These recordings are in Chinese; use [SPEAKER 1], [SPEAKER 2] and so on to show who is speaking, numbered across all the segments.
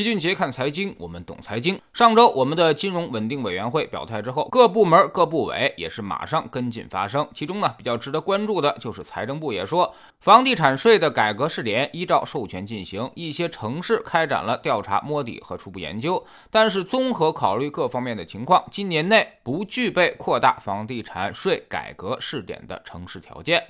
[SPEAKER 1] 齐俊杰看财经，我们懂财经。上周，我们的金融稳定委员会表态之后，各部门各部委也是马上跟进发声。其中呢，比较值得关注的就是财政部也说，房地产税的改革试点依照授权进行，一些城市开展了调查摸底和初步研究，但是综合考虑各方面的情况，今年内不具备扩大房地产税改革试点的城市条件。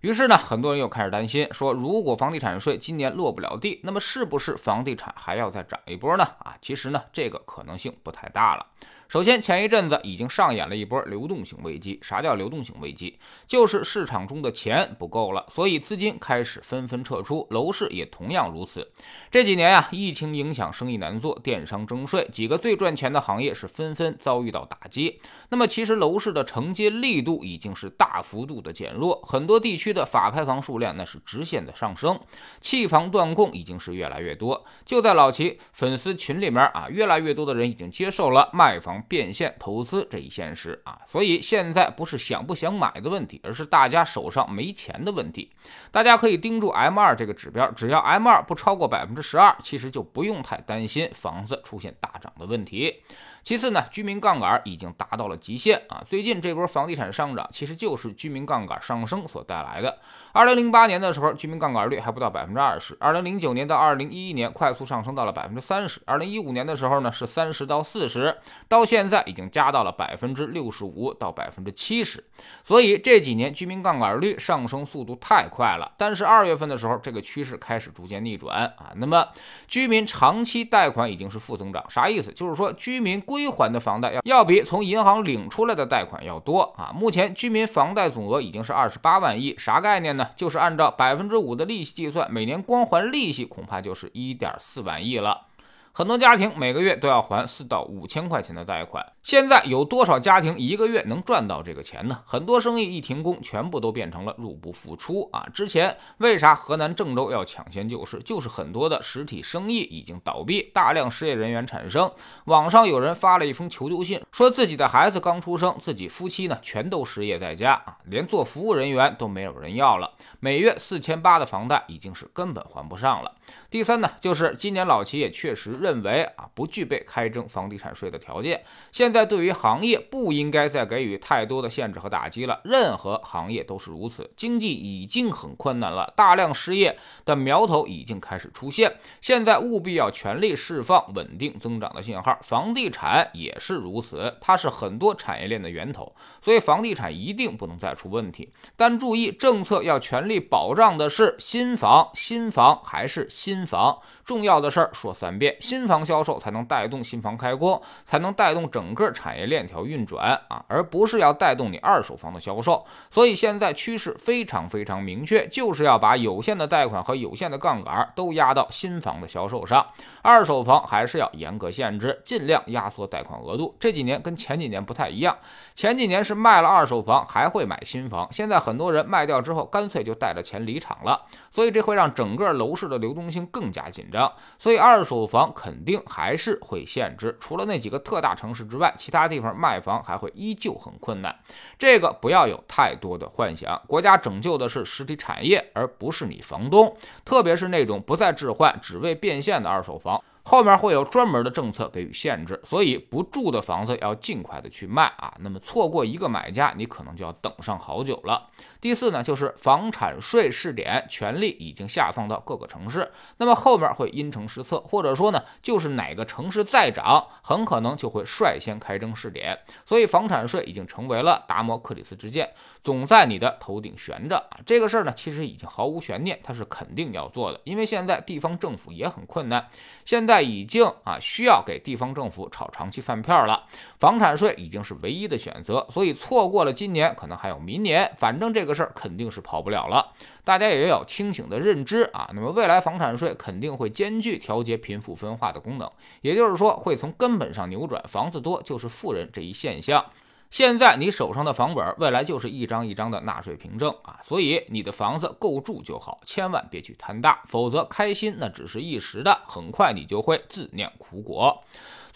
[SPEAKER 1] 于是呢，很多人又开始担心，说如果房地产税今年落不了地，那么是不是房地产还要再涨一波呢？啊，其实呢，这个可能性不太大了。首先，前一阵子已经上演了一波流动性危机。啥叫流动性危机？就是市场中的钱不够了，所以资金开始纷纷撤出，楼市也同样如此。这几年呀，疫情影响，生意难做，电商征税，几个最赚钱的行业是纷纷遭遇到打击。那么，其实楼市的承接力度已经是大幅度的减弱，很多地区的法拍房数量那是直线的上升，弃房断供已经是越来越多。就在老齐粉丝群里面啊，越来越多的人已经接受了卖房。变现投资这一现实啊，所以现在不是想不想买的问题，而是大家手上没钱的问题。大家可以盯住 M 二这个指标，只要 M 二不超过百分之十二，其实就不用太担心房子出现大涨的问题。其次呢，居民杠杆已经达到了极限啊！最近这波房地产上涨，其实就是居民杠杆上升所带来的。二零零八年的时候，居民杠杆率还不到百分之二十；二零零九年到二零一一年，快速上升到了百分之三十；二零一五年的时候呢，是三十到四十，到现在已经加到了百分之六十五到百分之七十。所以这几年居民杠杆率上升速度太快了。但是二月份的时候，这个趋势开始逐渐逆转啊。那么居民长期贷款已经是负增长，啥意思？就是说居民。归还的房贷要要比从银行领出来的贷款要多啊！目前居民房贷总额已经是二十八万亿，啥概念呢？就是按照百分之五的利息计算，每年光还利息恐怕就是一点四万亿了。很多家庭每个月都要还四到五千块钱的贷款，现在有多少家庭一个月能赚到这个钱呢？很多生意一停工，全部都变成了入不敷出啊！之前为啥河南郑州要抢先救市？就是很多的实体生意已经倒闭，大量失业人员产生。网上有人发了一封求救信，说自己的孩子刚出生，自己夫妻呢全都失业在家啊，连做服务人员都没有人要了，每月四千八的房贷已经是根本还不上了。第三呢，就是今年老齐也确实认为啊，不具备开征房地产税的条件。现在对于行业不应该再给予太多的限制和打击了，任何行业都是如此。经济已经很困难了，大量失业的苗头已经开始出现，现在务必要全力释放稳定增长的信号。房地产也是如此，它是很多产业链的源头，所以房地产一定不能再出问题。但注意，政策要全力保障的是新房，新房还是新。房重要的事儿说三遍，新房销售才能带动新房开工，才能带动整个产业链条运转啊，而不是要带动你二手房的销售。所以现在趋势非常非常明确，就是要把有限的贷款和有限的杠杆都压到新房的销售上，二手房还是要严格限制，尽量压缩贷款额度。这几年跟前几年不太一样，前几年是卖了二手房还会买新房，现在很多人卖掉之后干脆就带着钱离场了，所以这会让整个楼市的流动性。更加紧张，所以二手房肯定还是会限制。除了那几个特大城市之外，其他地方卖房还会依旧很困难。这个不要有太多的幻想，国家拯救的是实体产业，而不是你房东。特别是那种不再置换、只为变现的二手房。后面会有专门的政策给予限制，所以不住的房子要尽快的去卖啊。那么错过一个买家，你可能就要等上好久了。第四呢，就是房产税试点权力已经下放到各个城市，那么后面会因城施策，或者说呢，就是哪个城市再涨，很可能就会率先开征试点。所以房产税已经成为了达摩克里斯之剑，总在你的头顶悬着啊。这个事儿呢，其实已经毫无悬念，它是肯定要做的，因为现在地方政府也很困难，现在已经啊需要给地方政府炒长期饭票了，房产税已经是唯一的选择，所以错过了今年，可能还有明年，反正这个。事儿肯定是跑不了了，大家也要清醒的认知啊。那么未来房产税肯定会兼具调节贫富分化的功能，也就是说会从根本上扭转房子多就是富人这一现象。现在你手上的房本，未来就是一张一张的纳税凭证啊。所以你的房子够住就好，千万别去贪大，否则开心那只是一时的，很快你就会自酿苦果。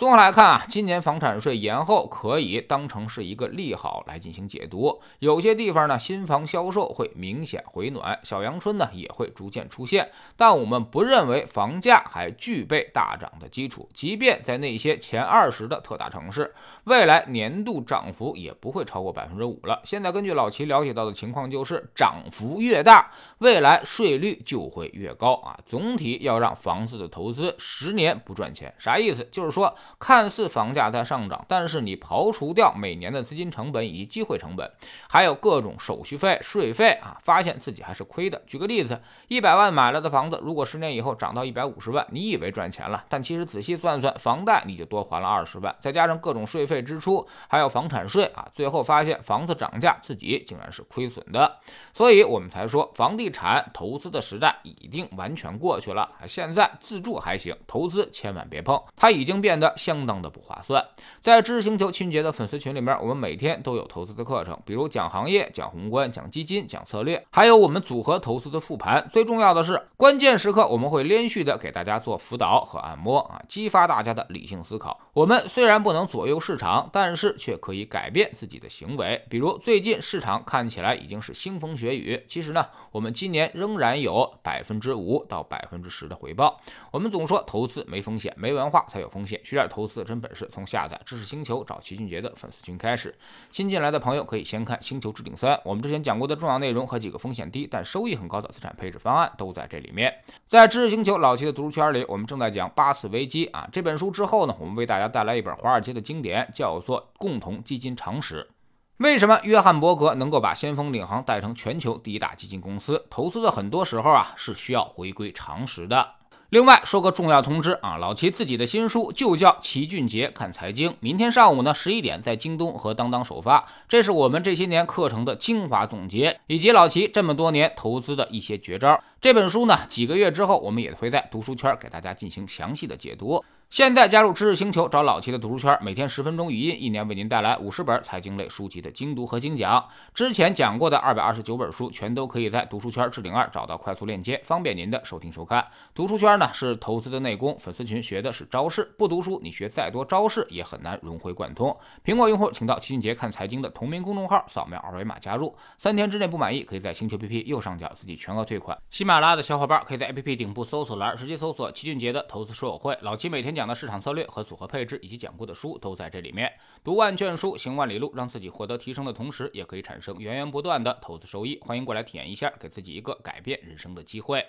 [SPEAKER 1] 综合来看啊，今年房产税延后可以当成是一个利好来进行解读。有些地方呢，新房销售会明显回暖，小阳春呢也会逐渐出现。但我们不认为房价还具备大涨的基础，即便在那些前二十的特大城市，未来年度涨幅也不会超过百分之五了。现在根据老齐了解到的情况，就是涨幅越大，未来税率就会越高啊。总体要让房子的投资十年不赚钱，啥意思？就是说。看似房价在上涨，但是你刨除掉每年的资金成本以及机会成本，还有各种手续费、税费啊，发现自己还是亏的。举个例子，一百万买了的房子，如果十年以后涨到一百五十万，你以为赚钱了，但其实仔细算算，房贷你就多还了二十万，再加上各种税费支出，还有房产税啊，最后发现房子涨价，自己竟然是亏损的。所以我们才说，房地产投资的时代已经完全过去了。现在自住还行，投资千万别碰，它已经变得。相当的不划算。在知识星球清洁的粉丝群里面，我们每天都有投资的课程，比如讲行业、讲宏观、讲基金、讲策略，还有我们组合投资的复盘。最重要的是，关键时刻我们会连续的给大家做辅导和按摩啊，激发大家的理性思考。我们虽然不能左右市场，但是却可以改变自己的行为。比如最近市场看起来已经是腥风血雨，其实呢，我们今年仍然有百分之五到百分之十的回报。我们总说投资没风险，没文化才有风险。需要投资的真本事，从下载知识星球找齐俊杰的粉丝群开始。新进来的朋友可以先看《星球置顶三》，我们之前讲过的重要内容和几个风险低但收益很高的资产配置方案都在这里面。在知识星球老齐的读书圈里，我们正在讲八次危机啊这本书之后呢，我们为大家带来一本华尔街的经典，叫做《共同基金常识》。为什么约翰伯格能够把先锋领航带成全球第一大基金公司？投资的很多时候啊是需要回归常识的。另外说个重要通知啊，老齐自己的新书就叫《齐俊杰看财经》，明天上午呢十一点在京东和当当首发。这是我们这些年课程的精华总结，以及老齐这么多年投资的一些绝招。这本书呢，几个月之后我们也会在读书圈给大家进行详细的解读。现在加入知识星球，找老齐的读书圈，每天十分钟语音，一年为您带来五十本财经类书籍的精读和精讲。之前讲过的二百二十九本书，全都可以在读书圈置顶二找到快速链接，方便您的收听收看。读书圈呢是投资的内功，粉丝群学的是招式。不读书，你学再多招式也很难融会贯通。苹果用户请到齐俊杰看财经的同名公众号，扫描二维码加入。三天之内不满意，可以在星球 PP 右上角自己全额退款。喜马拉雅的小伙伴可以在 APP 顶部搜索栏直接搜索齐俊杰的投资书友会。老齐每天讲。的市场策略和组合配置，以及讲过的书都在这里面。读万卷书，行万里路，让自己获得提升的同时，也可以产生源源不断的投资收益。欢迎过来体验一下，给自己一个改变人生的机会。